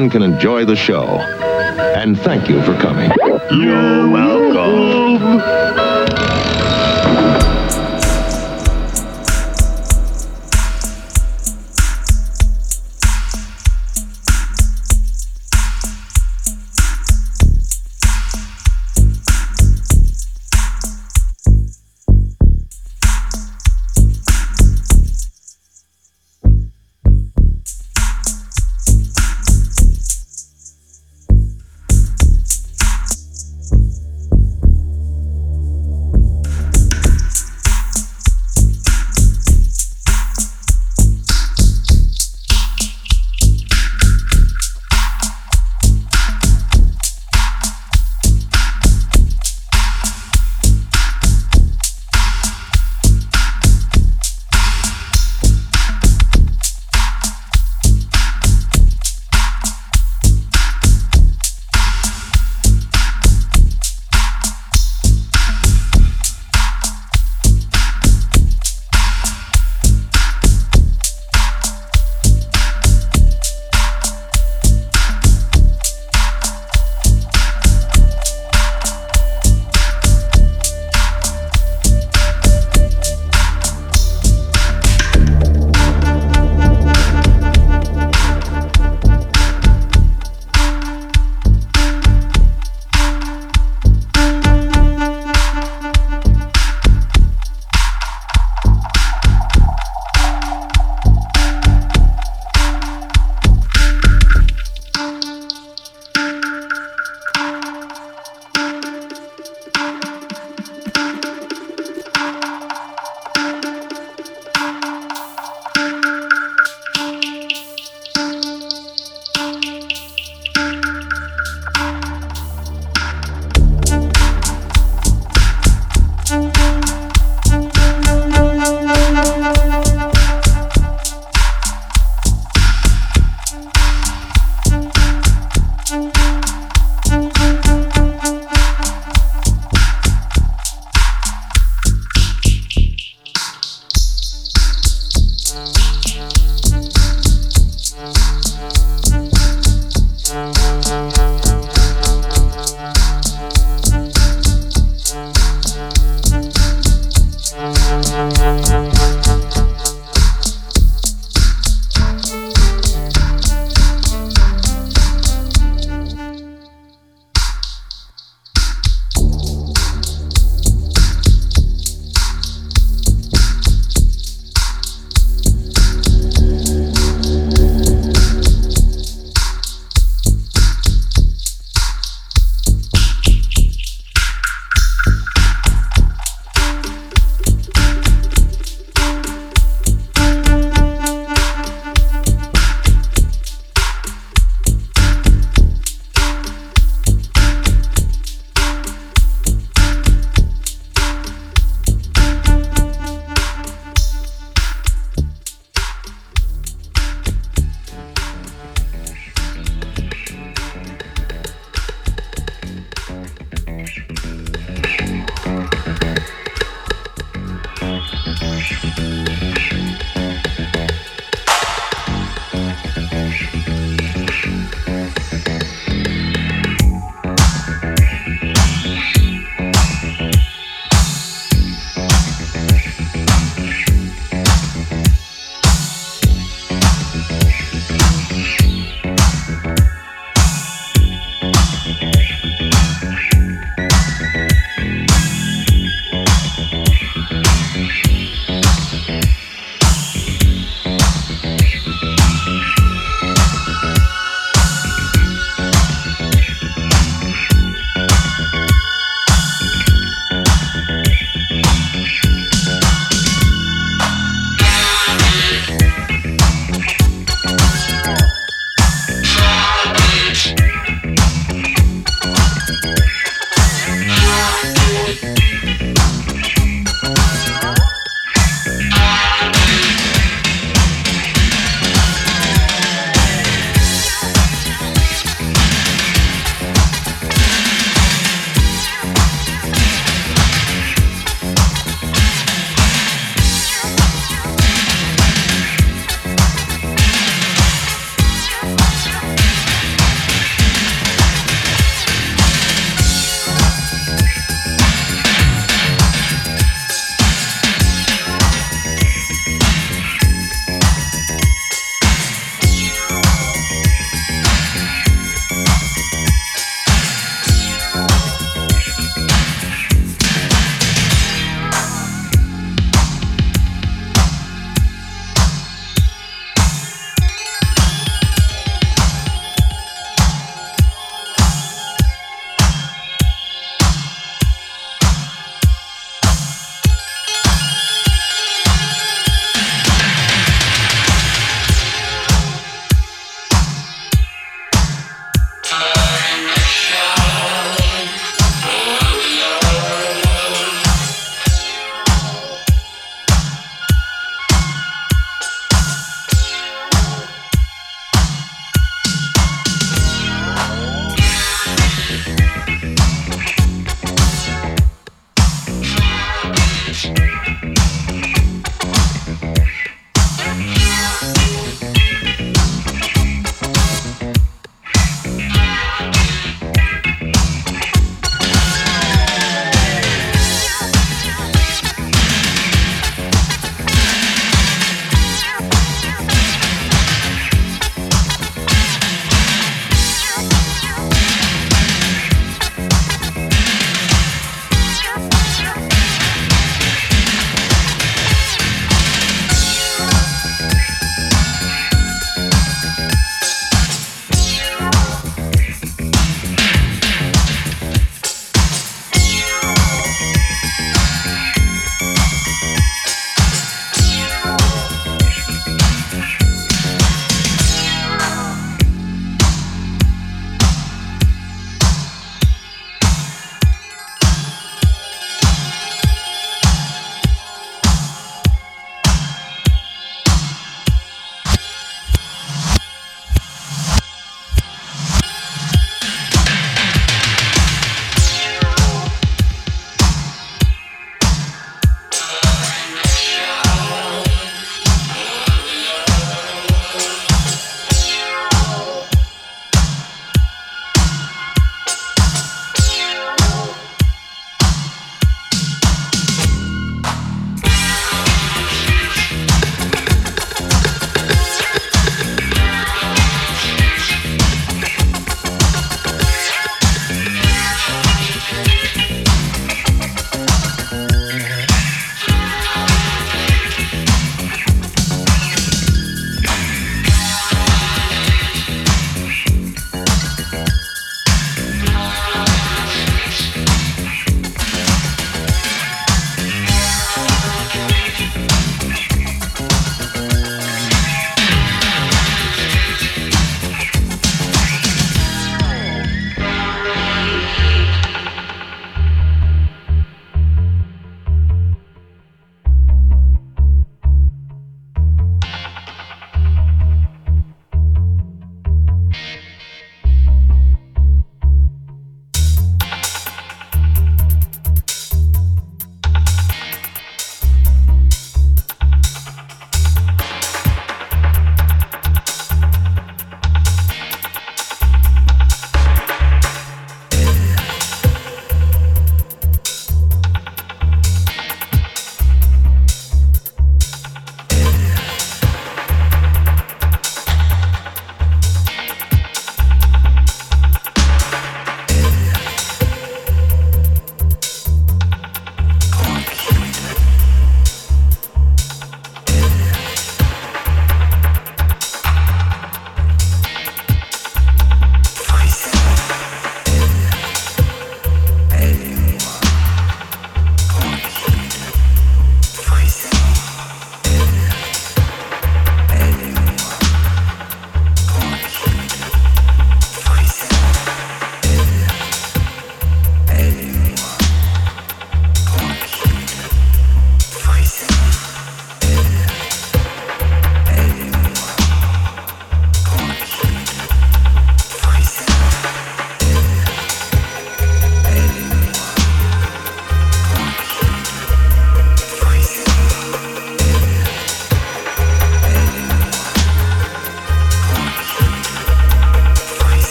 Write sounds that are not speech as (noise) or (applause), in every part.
Everyone can enjoy the show. And thank you for coming. You're welcome.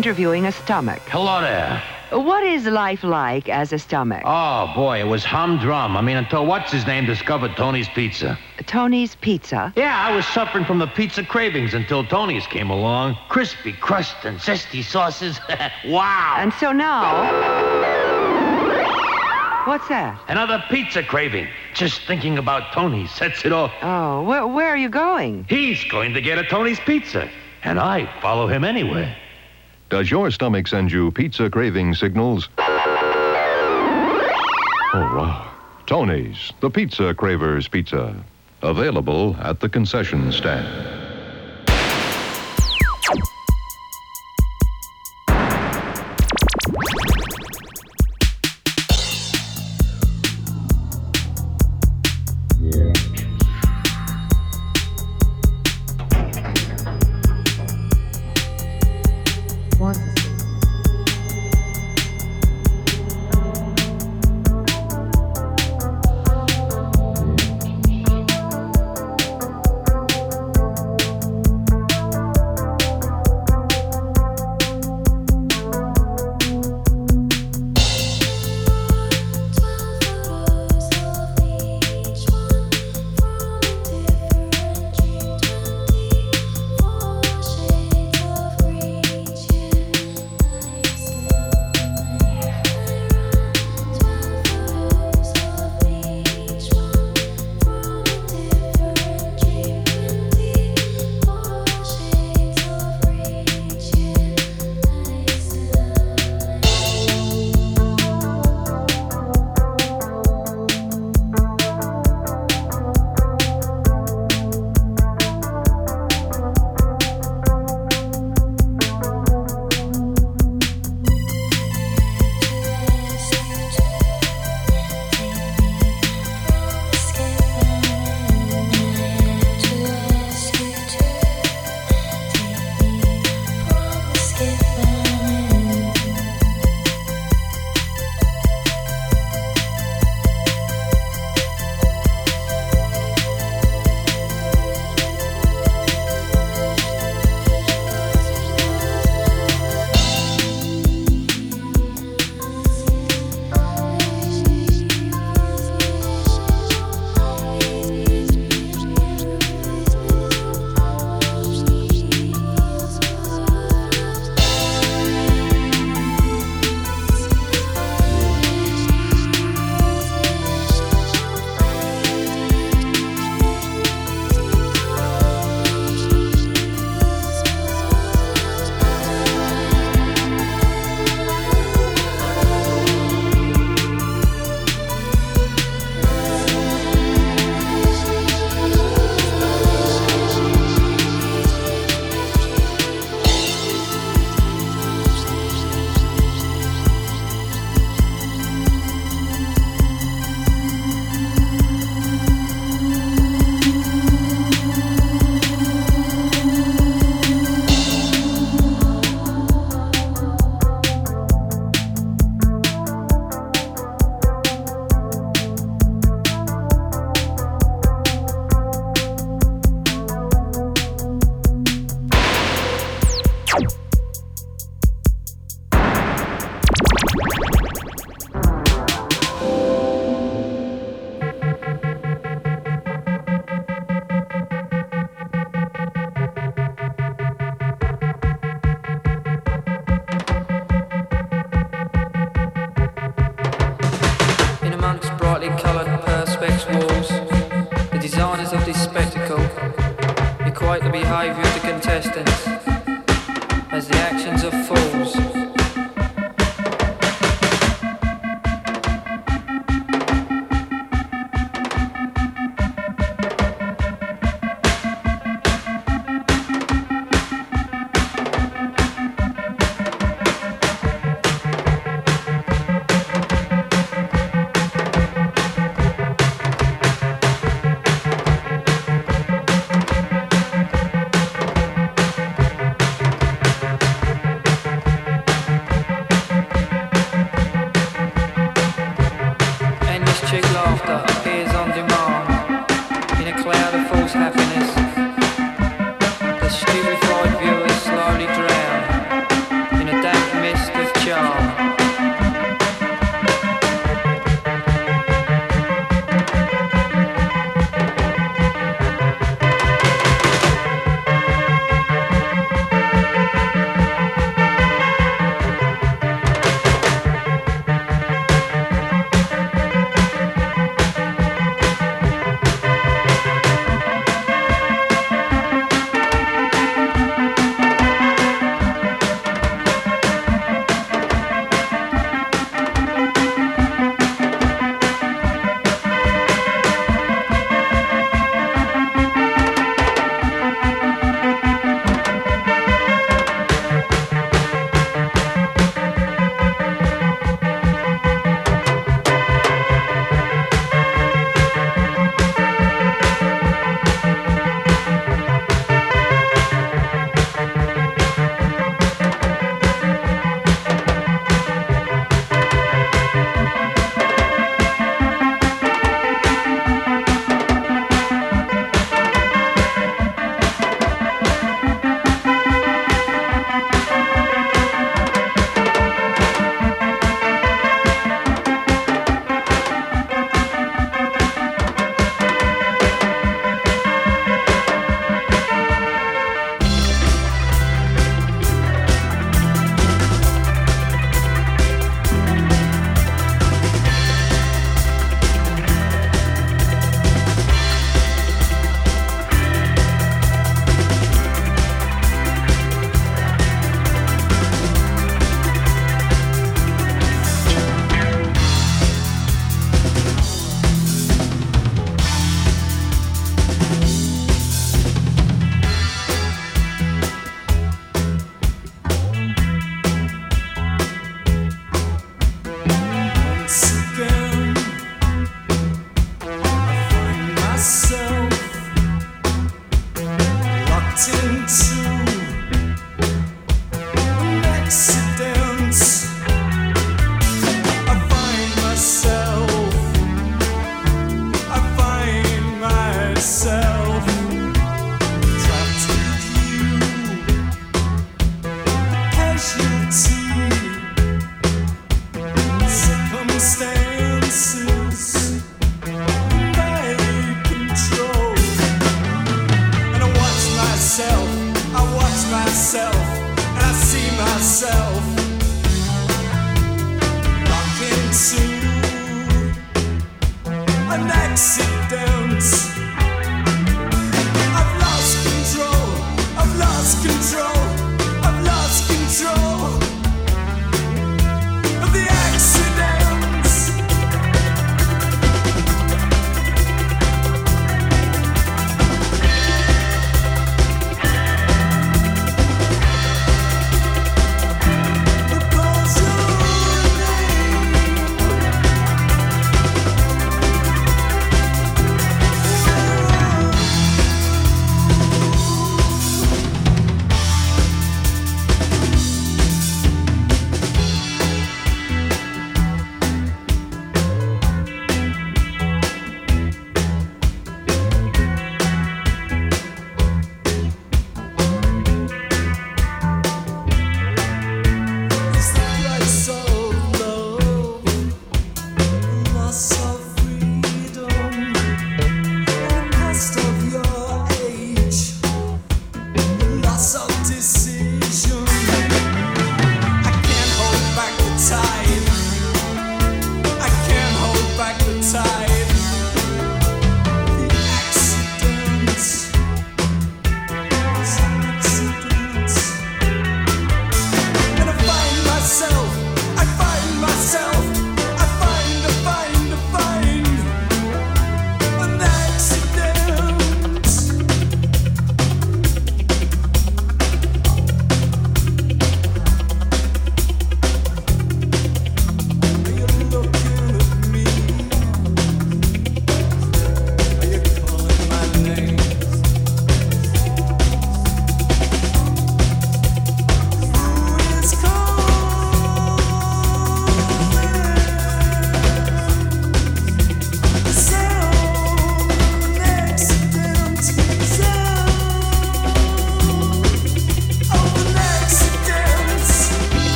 interviewing a stomach. Hello there. What is life like as a stomach? Oh, boy, it was humdrum. I mean, until what's his name discovered Tony's Pizza. Tony's Pizza. Yeah, I was suffering from the pizza cravings until Tony's came along. Crispy crust and zesty sauces. (laughs) wow. And so now. What's that? Another pizza craving. Just thinking about Tony sets it off. Oh, where, where are you going? He's going to get a Tony's Pizza, and I follow him anywhere. Does your stomach send you pizza craving signals? Oh, wow. Tony's, the Pizza Cravers Pizza. Available at the concession stand.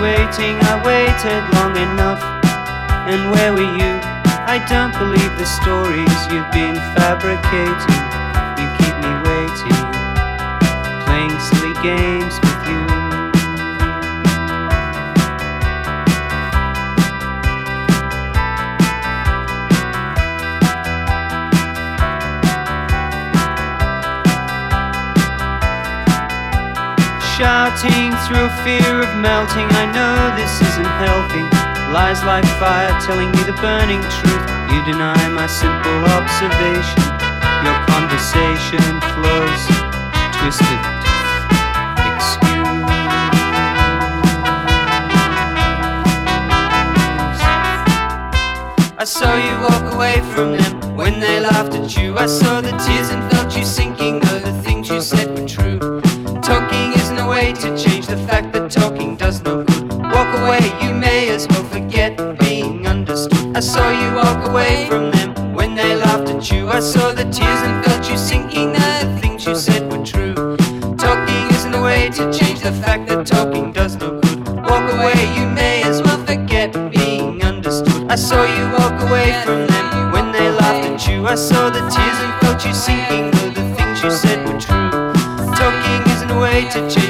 Waiting? I waited long enough. And where were you? I don't believe the stories you've been fabricating. You keep me waiting, playing silly games Shouting through fear of melting, I know this isn't helping. Lies like fire telling me the burning truth. You deny my simple observation. Your conversation flows twisted. Excuse. I saw you walk away from them when they laughed at you. I saw the tears and felt you sinking, I saw you walk away from them when they laughed at you. I saw the tears and felt you sinking, the things you said were true. Talking isn't a way to change the fact that talking does no good. Walk away, you may as well forget being understood. I saw you walk away from them when they laughed at you. I saw the tears and felt you sinking, though the things you said were true. Talking isn't a way to change